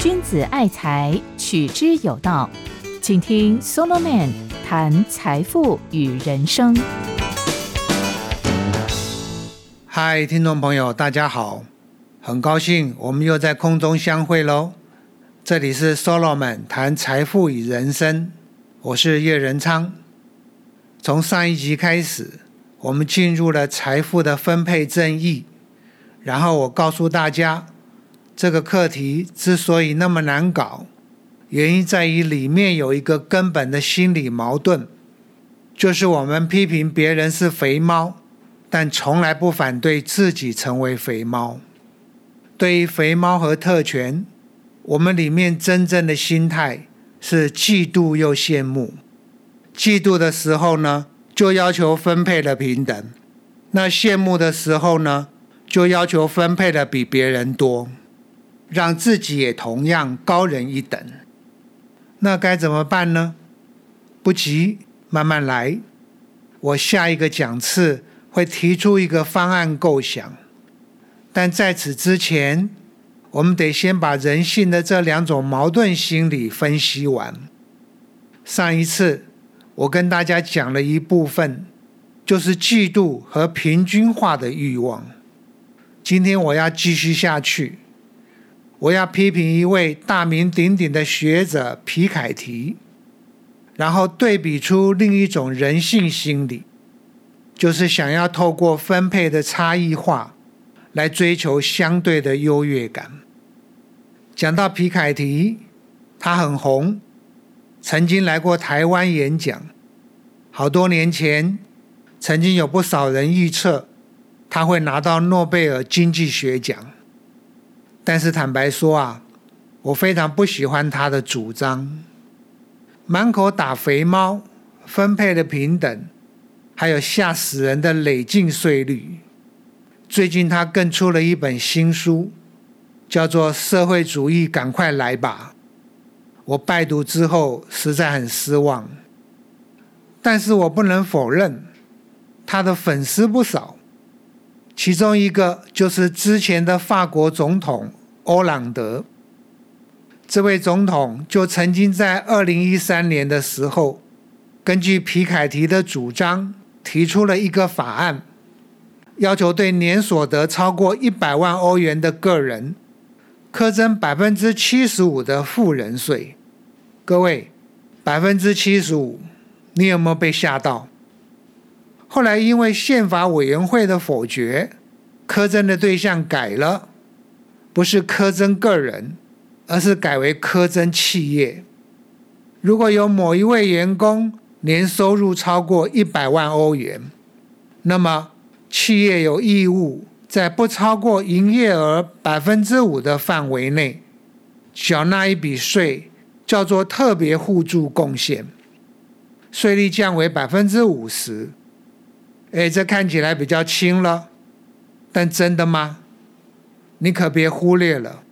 君子爱财，取之有道。请听 Solomon 谈财富与人生。嗨，听众朋友，大家好，很高兴我们又在空中相会喽。这里是 Solomon 谈财富与人生，我是叶仁昌。从上一集开始，我们进入了财富的分配正义，然后我告诉大家，这个课题之所以那么难搞，原因在于里面有一个根本的心理矛盾，就是我们批评别人是肥猫，但从来不反对自己成为肥猫。对于肥猫和特权，我们里面真正的心态是嫉妒又羡慕。嫉妒的时候呢，就要求分配的平等；那羡慕的时候呢，就要求分配的比别人多，让自己也同样高人一等。那该怎么办呢？不急，慢慢来。我下一个讲次会提出一个方案构想，但在此之前，我们得先把人性的这两种矛盾心理分析完。上一次。我跟大家讲了一部分，就是嫉妒和平均化的欲望。今天我要继续下去，我要批评一位大名鼎鼎的学者皮凯提，然后对比出另一种人性心理，就是想要透过分配的差异化来追求相对的优越感。讲到皮凯提，他很红。曾经来过台湾演讲，好多年前，曾经有不少人预测他会拿到诺贝尔经济学奖。但是坦白说啊，我非常不喜欢他的主张，满口打肥猫、分配的平等，还有吓死人的累进税率。最近他更出了一本新书，叫做《社会主义赶快来吧》。我拜读之后实在很失望，但是我不能否认他的粉丝不少，其中一个就是之前的法国总统欧朗德。这位总统就曾经在二零一三年的时候，根据皮凯提的主张提出了一个法案，要求对年所得超过一百万欧元的个人。苛征百分之七十五的富人税，各位，百分之七十五，你有没有被吓到？后来因为宪法委员会的否决，苛征的对象改了，不是苛征个人，而是改为苛征企业。如果有某一位员工年收入超过一百万欧元，那么企业有义务。在不超过营业额百分之五的范围内，缴纳一笔税，叫做特别互助贡献，税率降为百分之五十。哎，这看起来比较轻了，但真的吗？你可别忽略了，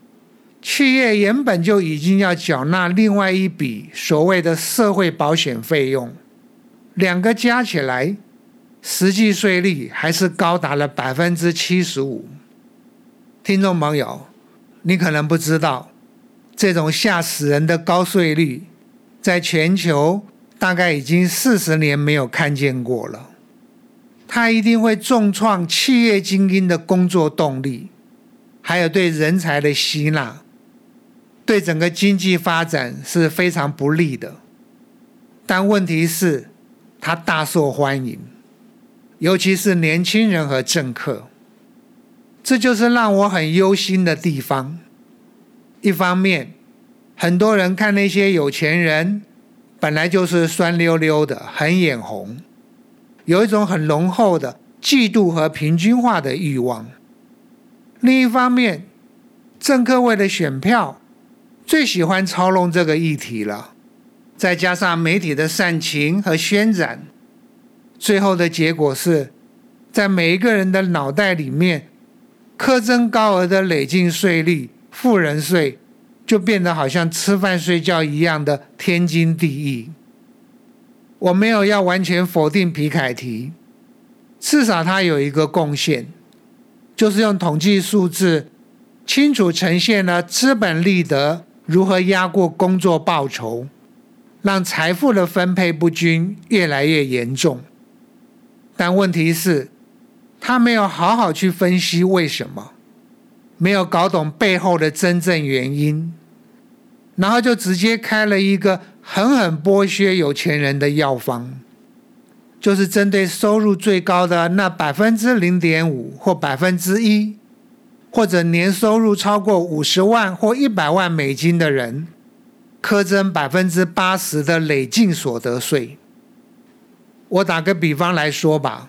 企业原本就已经要缴纳另外一笔所谓的社会保险费用，两个加起来。实际税率还是高达了百分之七十五。听众朋友，你可能不知道，这种吓死人的高税率，在全球大概已经四十年没有看见过了。它一定会重创企业精英的工作动力，还有对人才的吸纳，对整个经济发展是非常不利的。但问题是，它大受欢迎。尤其是年轻人和政客，这就是让我很忧心的地方。一方面，很多人看那些有钱人，本来就是酸溜溜的，很眼红，有一种很浓厚的嫉妒和平均化的欲望；另一方面，政客为了选票，最喜欢操弄这个议题了，再加上媒体的煽情和渲染。最后的结果是，在每一个人的脑袋里面，苛征高额的累进税率、富人税，就变得好像吃饭睡觉一样的天经地义。我没有要完全否定皮凯提，至少他有一个贡献，就是用统计数字清楚呈现了资本利得如何压过工作报酬，让财富的分配不均越来越严重。但问题是，他没有好好去分析为什么，没有搞懂背后的真正原因，然后就直接开了一个狠狠剥削有钱人的药方，就是针对收入最高的那百分之零点五或百分之一，或者年收入超过五十万或一百万美金的人，苛征百分之八十的累进所得税。我打个比方来说吧，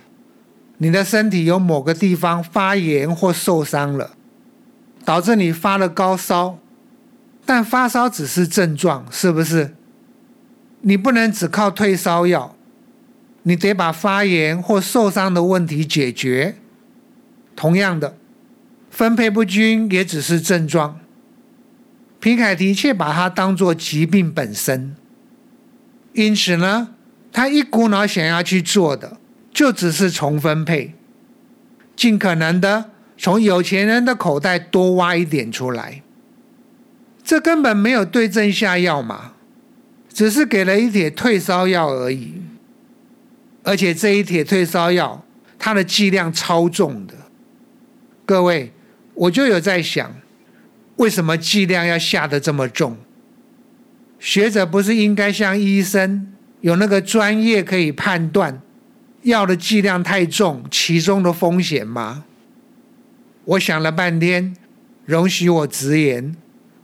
你的身体有某个地方发炎或受伤了，导致你发了高烧，但发烧只是症状，是不是？你不能只靠退烧药，你得把发炎或受伤的问题解决。同样的，分配不均也只是症状，皮凯提却把它当作疾病本身。因此呢？他一股脑想要去做的，就只是重分配，尽可能的从有钱人的口袋多挖一点出来。这根本没有对症下药嘛，只是给了一帖退烧药而已。而且这一帖退烧药，它的剂量超重的。各位，我就有在想，为什么剂量要下的这么重？学者不是应该像医生？有那个专业可以判断药的剂量太重，其中的风险吗？我想了半天，容许我直言，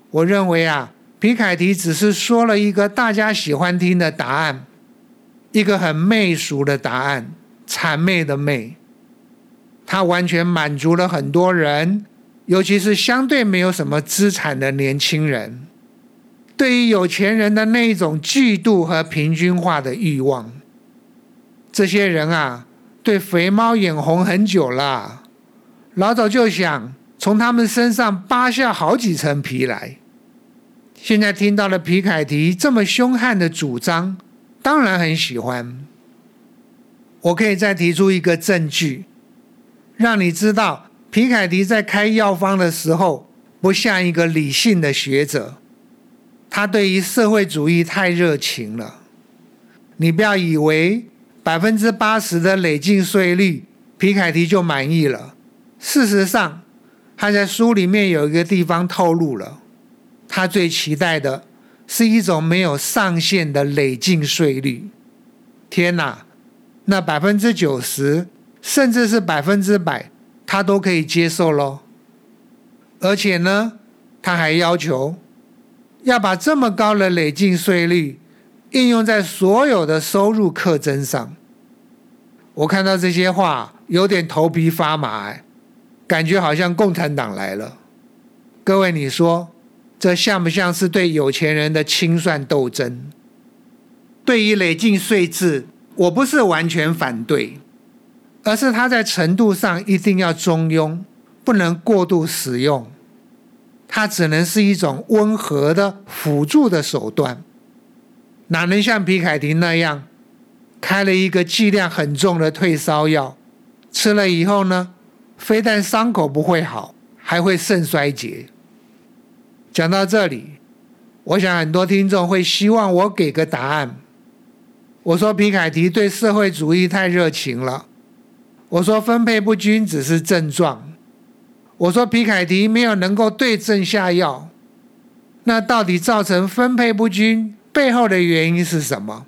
我认为啊，皮凯提只是说了一个大家喜欢听的答案，一个很媚俗的答案，谄媚的媚。他完全满足了很多人，尤其是相对没有什么资产的年轻人。对于有钱人的那一种嫉妒和平均化的欲望，这些人啊，对肥猫眼红很久了，老早就想从他们身上扒下好几层皮来。现在听到了皮凯迪这么凶悍的主张，当然很喜欢。我可以再提出一个证据，让你知道皮凯迪在开药方的时候，不像一个理性的学者。他对于社会主义太热情了，你不要以为百分之八十的累进税率，皮凯迪就满意了。事实上，他在书里面有一个地方透露了，他最期待的是一种没有上限的累进税率。天哪，那百分之九十，甚至是百分之百，他都可以接受喽。而且呢，他还要求。要把这么高的累进税率应用在所有的收入课征上，我看到这些话有点头皮发麻，哎感觉好像共产党来了。各位，你说这像不像是对有钱人的清算斗争？对于累进税制，我不是完全反对，而是它在程度上一定要中庸，不能过度使用。它只能是一种温和的辅助的手段，哪能像皮凯廷那样开了一个剂量很重的退烧药，吃了以后呢，非但伤口不会好，还会肾衰竭。讲到这里，我想很多听众会希望我给个答案。我说皮凯迪对社会主义太热情了，我说分配不均只是症状。我说皮凯迪没有能够对症下药，那到底造成分配不均背后的原因是什么？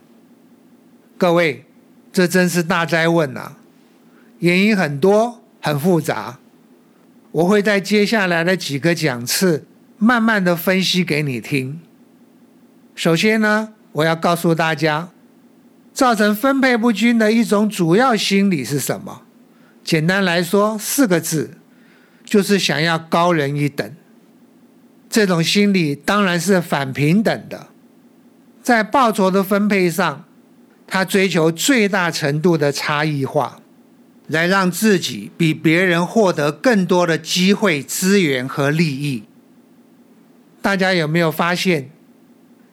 各位，这真是大灾问啊！原因很多，很复杂。我会在接下来的几个讲次慢慢的分析给你听。首先呢，我要告诉大家，造成分配不均的一种主要心理是什么？简单来说，四个字。就是想要高人一等，这种心理当然是反平等的。在报酬的分配上，他追求最大程度的差异化，来让自己比别人获得更多的机会、资源和利益。大家有没有发现，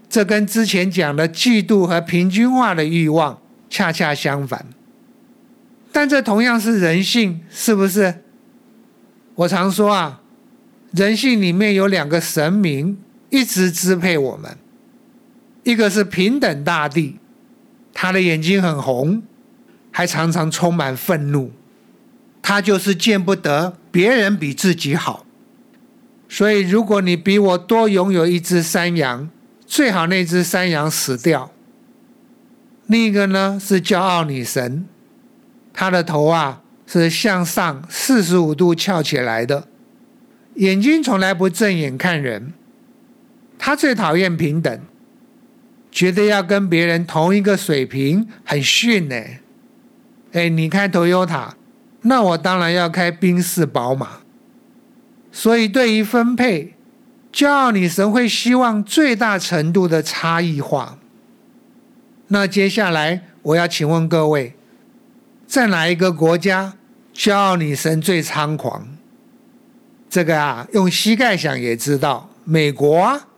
这跟之前讲的嫉妒和平均化的欲望恰恰相反？但这同样是人性，是不是？我常说啊，人性里面有两个神明一直支配我们，一个是平等大地，他的眼睛很红，还常常充满愤怒，他就是见不得别人比自己好，所以如果你比我多拥有一只山羊，最好那只山羊死掉。另一个呢是骄傲女神，她的头啊是向上四十五度翘起来的。眼睛从来不正眼看人，她最讨厌平等，觉得要跟别人同一个水平很逊呢。哎，你开 Toyota，那我当然要开宾士宝马。所以对于分配，骄傲女神会希望最大程度的差异化。那接下来我要请问各位，在哪一个国家骄傲女神最猖狂？这个啊，用膝盖想也知道，美国啊，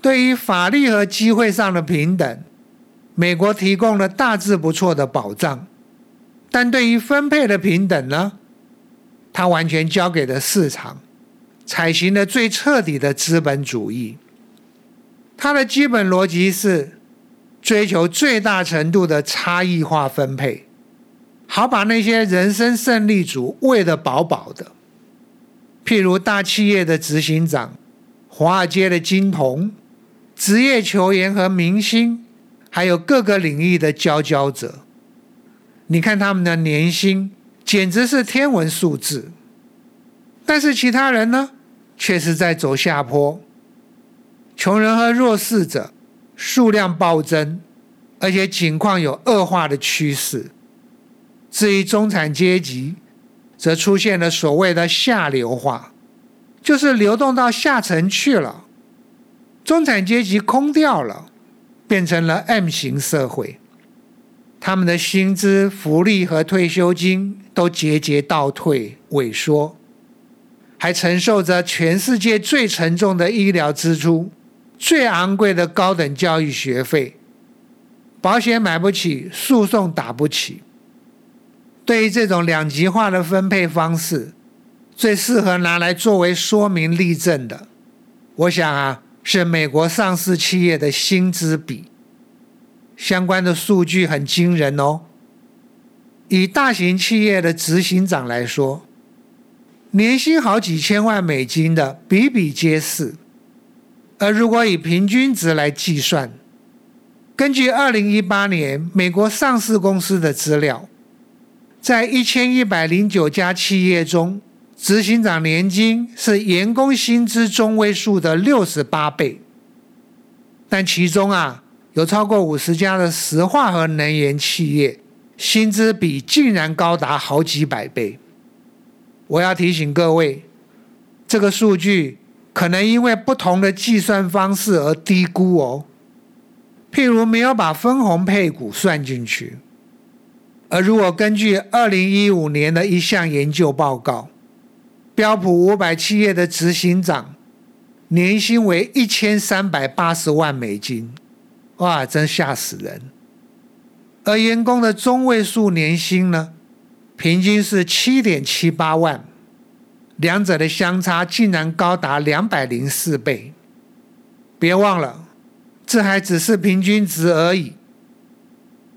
对于法律和机会上的平等，美国提供了大致不错的保障，但对于分配的平等呢，它完全交给了市场，采行了最彻底的资本主义。它的基本逻辑是追求最大程度的差异化分配，好把那些人生胜利组喂得饱饱的。譬如大企业的执行长、华尔街的金童、职业球员和明星，还有各个领域的佼佼者，你看他们的年薪简直是天文数字。但是其他人呢，却是在走下坡。穷人和弱势者数量暴增，而且情况有恶化的趋势。至于中产阶级，则出现了所谓的下流化，就是流动到下层去了，中产阶级空掉了，变成了 M 型社会，他们的薪资、福利和退休金都节节倒退、萎缩，还承受着全世界最沉重的医疗支出、最昂贵的高等教育学费，保险买不起，诉讼打不起。对于这种两极化的分配方式，最适合拿来作为说明例证的，我想啊，是美国上市企业的薪资比。相关的数据很惊人哦。以大型企业的执行长来说，年薪好几千万美金的比比皆是。而如果以平均值来计算，根据二零一八年美国上市公司的资料。在一千一百零九家企业中，执行长年金是员工薪资中位数的六十八倍。但其中啊，有超过五十家的石化和能源企业，薪资比竟然高达好几百倍。我要提醒各位，这个数据可能因为不同的计算方式而低估哦。譬如没有把分红配股算进去。而如果根据二零一五年的一项研究报告，标普五百企业的执行长年薪为一千三百八十万美金，哇，真吓死人！而员工的中位数年薪呢，平均是七点七八万，两者的相差竟然高达两百零四倍。别忘了，这还只是平均值而已。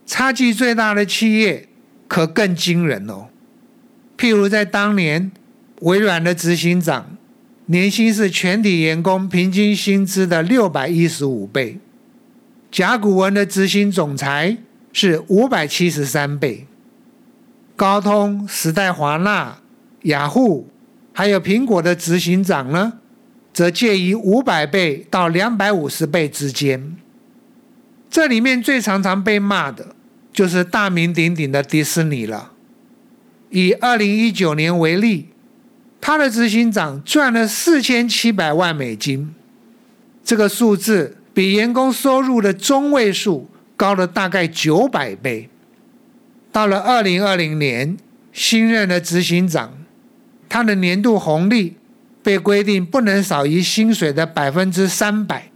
差距最大的企业可更惊人哦。譬如在当年，微软的执行长年薪是全体员工平均薪资的六百一十五倍；甲骨文的执行总裁是五百七十三倍；高通、时代华纳、雅虎，还有苹果的执行长呢，则介于五百倍到两百五十倍之间。这里面最常常被骂的。就是大名鼎鼎的迪士尼了。以二零一九年为例，他的执行长赚了四千七百万美金，这个数字比员工收入的中位数高了大概九百倍。到了二零二零年，新任的执行长，他的年度红利被规定不能少于薪水的百分之三百，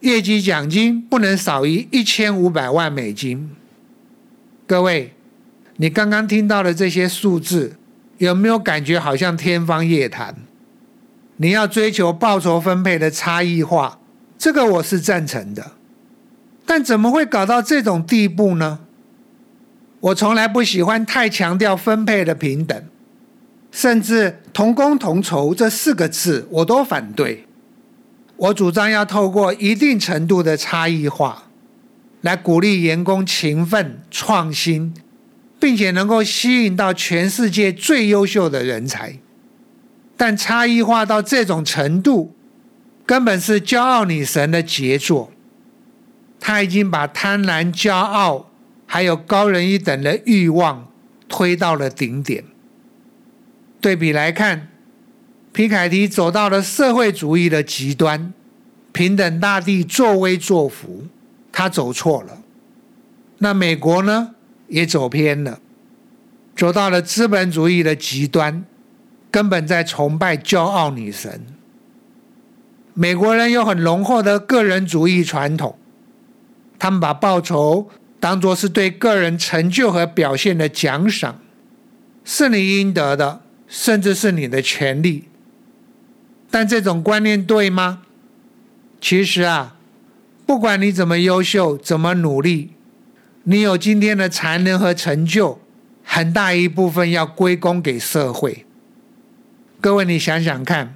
业绩奖金不能少于一千五百万美金。各位，你刚刚听到的这些数字，有没有感觉好像天方夜谭？你要追求报酬分配的差异化，这个我是赞成的。但怎么会搞到这种地步呢？我从来不喜欢太强调分配的平等，甚至同工同酬这四个字我都反对。我主张要透过一定程度的差异化，来鼓励员工勤奋创新，并且能够吸引到全世界最优秀的人才。但差异化到这种程度，根本是骄傲女神的杰作。他已经把贪婪、骄傲，还有高人一等的欲望推到了顶点。对比来看，皮凯迪走到了社会主义的极端，平等大地作威作福，他走错了。那美国呢，也走偏了，走到了资本主义的极端。根本在崇拜骄傲女神。美国人有很浓厚的个人主义传统，他们把报酬当作是对个人成就和表现的奖赏，是你应得的，甚至是你的权利。但这种观念对吗？其实啊，不管你怎么优秀，怎么努力，你有今天的才能和成就，很大一部分要归功给社会。各位，你想想看，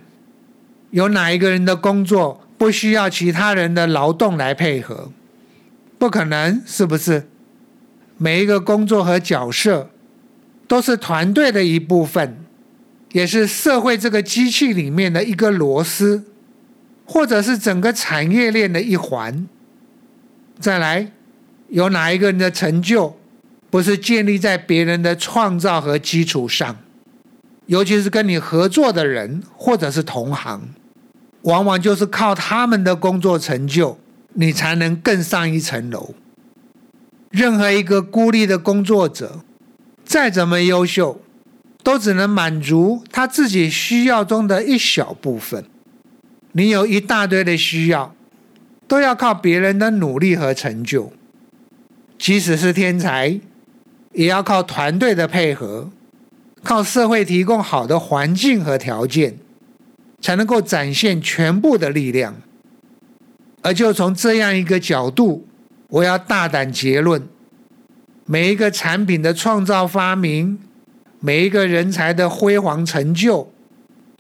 有哪一个人的工作不需要其他人的劳动来配合？不可能，是不是？每一个工作和角色都是团队的一部分，也是社会这个机器里面的一个螺丝，或者是整个产业链的一环。再来，有哪一个人的成就不是建立在别人的创造和基础上？尤其是跟你合作的人或者是同行，往往就是靠他们的工作成就，你才能更上一层楼。任何一个孤立的工作者，再怎么优秀，都只能满足他自己需要中的一小部分。你有一大堆的需要，都要靠别人的努力和成就。即使是天才，也要靠团队的配合。靠社会提供好的环境和条件，才能够展现全部的力量。而就从这样一个角度，我要大胆结论：每一个产品的创造发明，每一个人才的辉煌成就，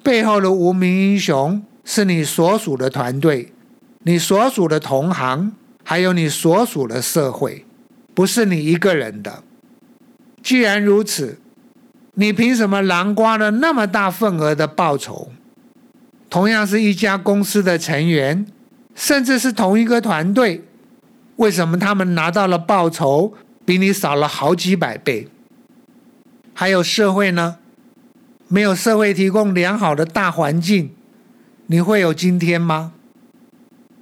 背后的无名英雄，是你所属的团队、你所属的同行，还有你所属的社会，不是你一个人的。既然如此。你凭什么囊括了那么大份额的报酬？同样是一家公司的成员，甚至是同一个团队，为什么他们拿到了报酬比你少了好几百倍？还有社会呢？没有社会提供良好的大环境，你会有今天吗？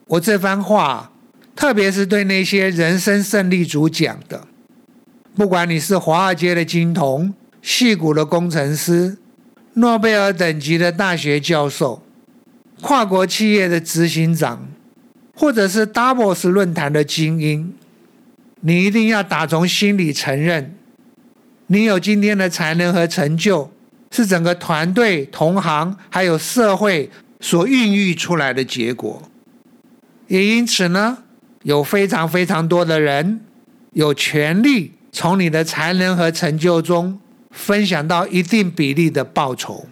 我这番话，特别是对那些人生胜利组讲的，不管你是华尔街的金童。戏骨的工程师，诺贝尔等级的大学教授，跨国企业的执行长，或者是 Davos 论坛的精英，你一定要打从心里承认，你有今天的才能和成就，是整个团队、同行还有社会所孕育出来的结果。也因此呢，有非常非常多的人有权利从你的才能和成就中。分享到一定比例的报酬。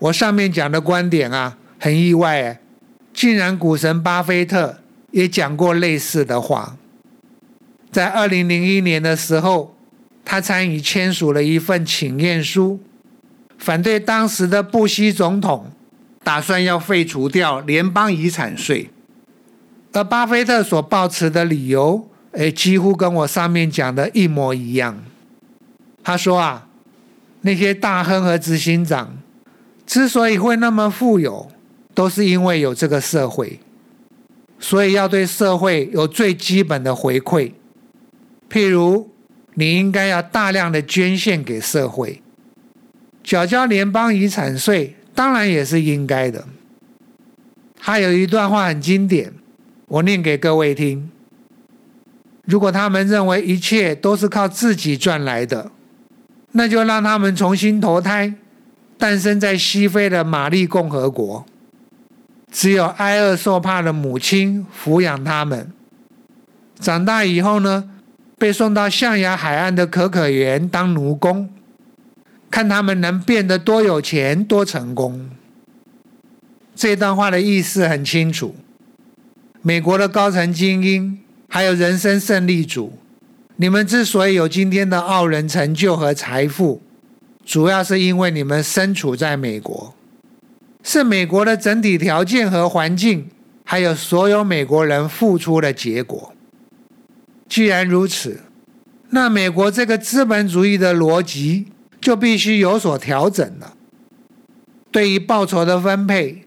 我上面讲的观点啊，很意外哎，竟然股神巴菲特也讲过类似的话。在二零零一年的时候，他参与签署了一份请愿书，反对当时的布希总统打算要废除掉联邦遗产税。而巴菲特所抱持的理由，哎，几乎跟我上面讲的一模一样。他说啊，那些大亨和执行长之所以会那么富有，都是因为有这个社会，所以要对社会有最基本的回馈。譬如，你应该要大量的捐献给社会，缴交联邦遗产税，当然也是应该的。还有一段话很经典，我念给各位听：如果他们认为一切都是靠自己赚来的，那就让他们重新投胎，诞生在西非的玛丽共和国，只有挨饿受怕的母亲抚养他们。长大以后呢，被送到象牙海岸的可可园当奴工，看他们能变得多有钱、多成功。这段话的意思很清楚：美国的高层精英，还有人生胜利组，你们之所以有今天的傲人成就和财富，主要是因为你们身处在美国，是美国的整体条件和环境，还有所有美国人付出的结果。既然如此，那美国这个资本主义的逻辑就必须有所调整了。对于报酬的分配，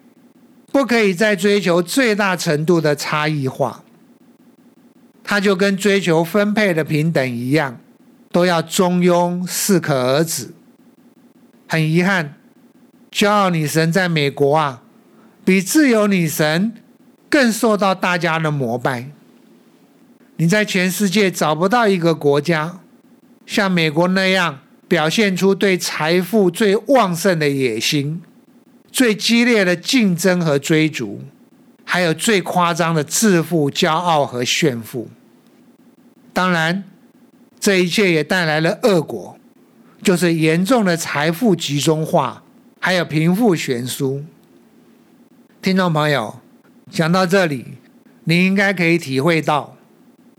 不可以再追求最大程度的差异化，它就跟追求分配的平等一样，都要中庸、适可而止。很遗憾，骄傲女神在美国啊，比自由女神更受到大家的膜拜。你在全世界找不到一个国家像美国那样表现出对财富最旺盛的野心、最激烈的竞争和追逐，还有最夸张的自负、骄傲和炫富。当然，这一切也带来了恶果，就是严重的财富集中化，还有贫富悬殊。听众朋友，讲到这里，你应该可以体会到。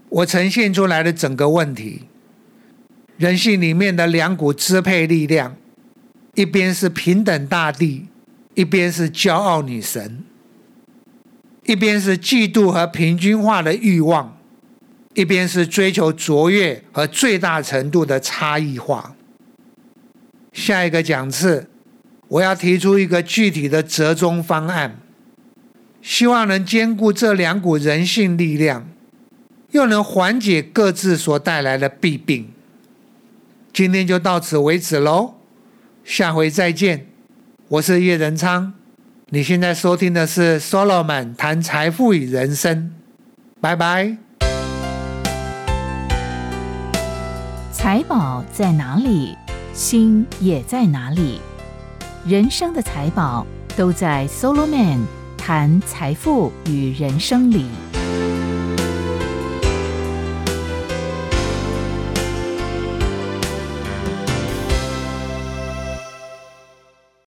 我呈现出来的整个问题，人性里面的两股支配力量，一边是平等大地，一边是骄傲女神；一边是嫉妒和平均化的欲望，一边是追求卓越和最大程度的差异化。下一个讲次，我要提出一个具体的折中方案，希望能兼顾这两股人性力量。又能缓解各自所带来的弊病。今天就到此为止喽，下回再见。我是叶仁昌，你现在收听的是 Solomon 谈财富与人生，拜拜。财宝在哪里，心也在哪里。人生的财宝都在 Solo Man 谈财富与人生里。